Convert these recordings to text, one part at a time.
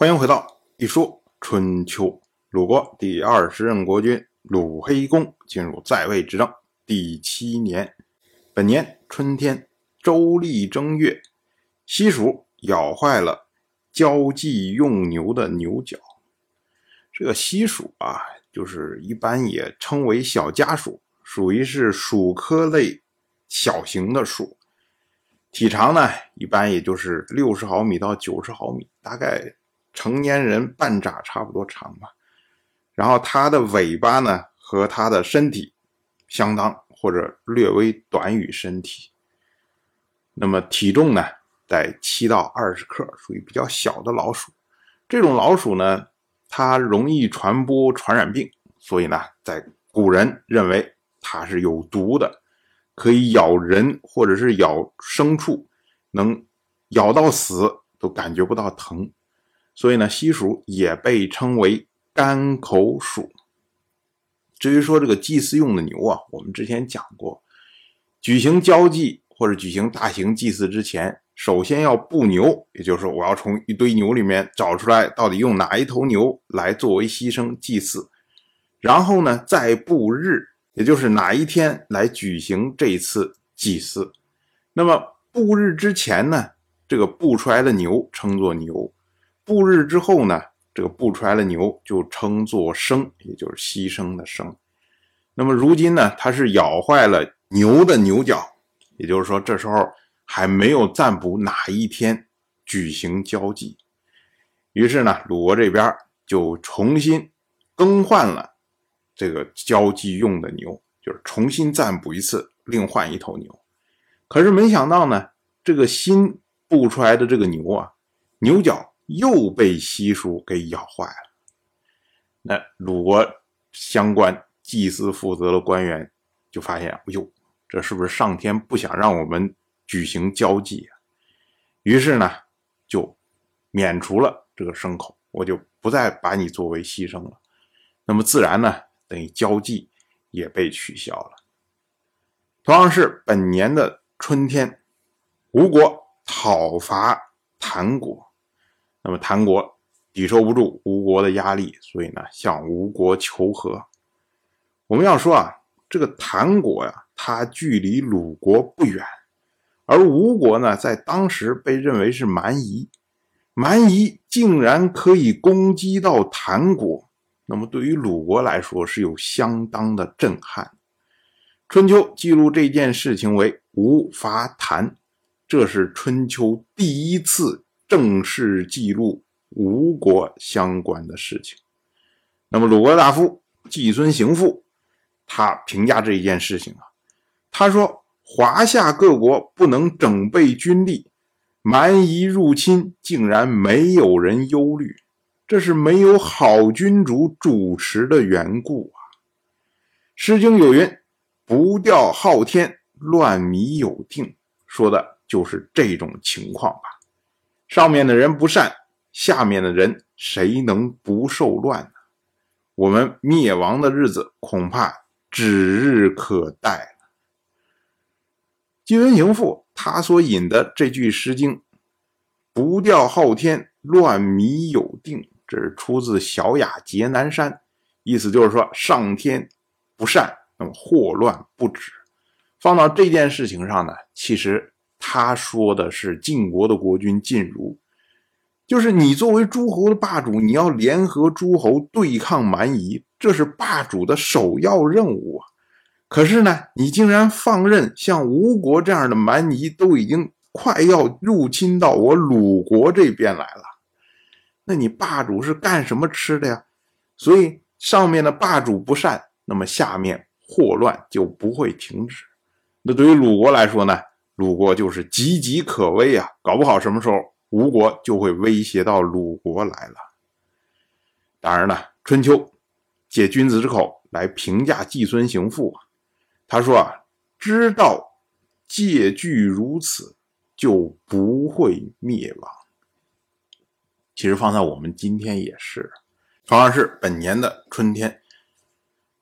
欢迎回到一说春秋。鲁国第二十任国君鲁黑公进入在位执政第七年，本年春天，周历正月，西蜀咬坏了交际用牛的牛角。这个西蜀啊，就是一般也称为小家鼠，属于是鼠科类小型的鼠。体长呢，一般也就是六十毫米到九十毫米，大概成年人半掌差不多长吧。然后它的尾巴呢和它的身体相当或者略微短于身体。那么体重呢在七到二十克，属于比较小的老鼠。这种老鼠呢，它容易传播传染病，所以呢，在古人认为它是有毒的。可以咬人或者是咬牲畜，能咬到死都感觉不到疼，所以呢，西蜀也被称为干口鼠。至于说这个祭祀用的牛啊，我们之前讲过，举行交际或者举行大型祭祀之前，首先要布牛，也就是说我要从一堆牛里面找出来到底用哪一头牛来作为牺牲祭祀，然后呢再布日。也就是哪一天来举行这一次祭祀？那么布日之前呢，这个布出来的牛称作牛；布日之后呢，这个布出来的牛就称作牲，也就是牺牲的牲。那么如今呢，它是咬坏了牛的牛角，也就是说这时候还没有占卜哪一天举行交际。于是呢，鲁国这边就重新更换了。这个交际用的牛，就是重新占卜一次，另换一头牛。可是没想到呢，这个新布出来的这个牛啊，牛角又被西蜀给咬坏了。那鲁国相关祭祀负责的官员就发现，哎呦，这是不是上天不想让我们举行交际啊？于是呢，就免除了这个牲口，我就不再把你作为牺牲了。那么自然呢？等于交际也被取消了。同样是本年的春天，吴国讨伐谭国，那么谭国抵受不住吴国的压力，所以呢向吴国求和。我们要说啊，这个谭国呀，它距离鲁国不远，而吴国呢，在当时被认为是蛮夷，蛮夷竟然可以攻击到谭国。那么对于鲁国来说是有相当的震撼。春秋记录这件事情为吴伐谭，这是春秋第一次正式记录吴国相关的事情。那么鲁国大夫季孙行父，他评价这一件事情啊，他说：华夏各国不能整备军力，蛮夷入侵竟然没有人忧虑。这是没有好君主主持的缘故啊！《诗经》有云：“不调昊天，乱迷有定。”说的就是这种情况吧？上面的人不善，下面的人谁能不受乱呢？我们灭亡的日子恐怕指日可待了。季文行父他所引的这句《诗经》：“不调昊天，乱迷有定。”这是出自《小雅·劫南山》，意思就是说上天不善，那么祸乱不止。放到这件事情上呢，其实他说的是晋国的国君晋如，就是你作为诸侯的霸主，你要联合诸侯对抗蛮夷，这是霸主的首要任务啊。可是呢，你竟然放任像吴国这样的蛮夷都已经快要入侵到我鲁国这边来了。那你霸主是干什么吃的呀？所以上面的霸主不善，那么下面祸乱就不会停止。那对于鲁国来说呢？鲁国就是岌岌可危啊！搞不好什么时候吴国就会威胁到鲁国来了。当然了，春秋借君子之口来评价季孙行父啊，他说啊，知道借据如此，就不会灭亡。其实放在我们今天也是，同样是本年的春天，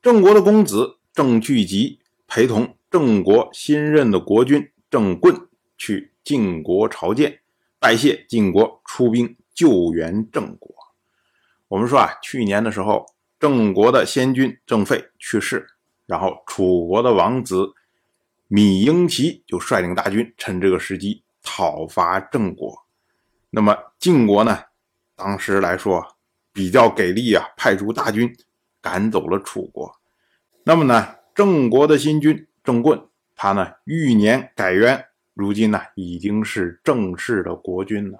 郑国的公子郑去疾陪同郑国新任的国君郑棍去晋国朝见，拜谢晋国出兵救援郑国。我们说啊，去年的时候，郑国的先君郑费去世，然后楚国的王子芈英奇就率领大军，趁这个时机讨伐郑国。那么晋国呢，当时来说比较给力啊，派出大军赶走了楚国。那么呢，郑国的新君郑棍，他呢欲年改元。如今呢，已经是正式的国君了。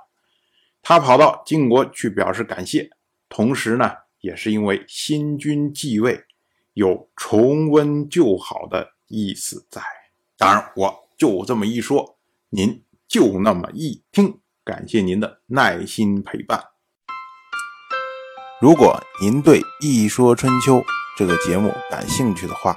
他跑到晋国去表示感谢，同时呢，也是因为新君继位，有重温旧好的意思在。当然，我就这么一说，您就那么一听。感谢您的耐心陪伴。如果您对《一说春秋》这个节目感兴趣的话，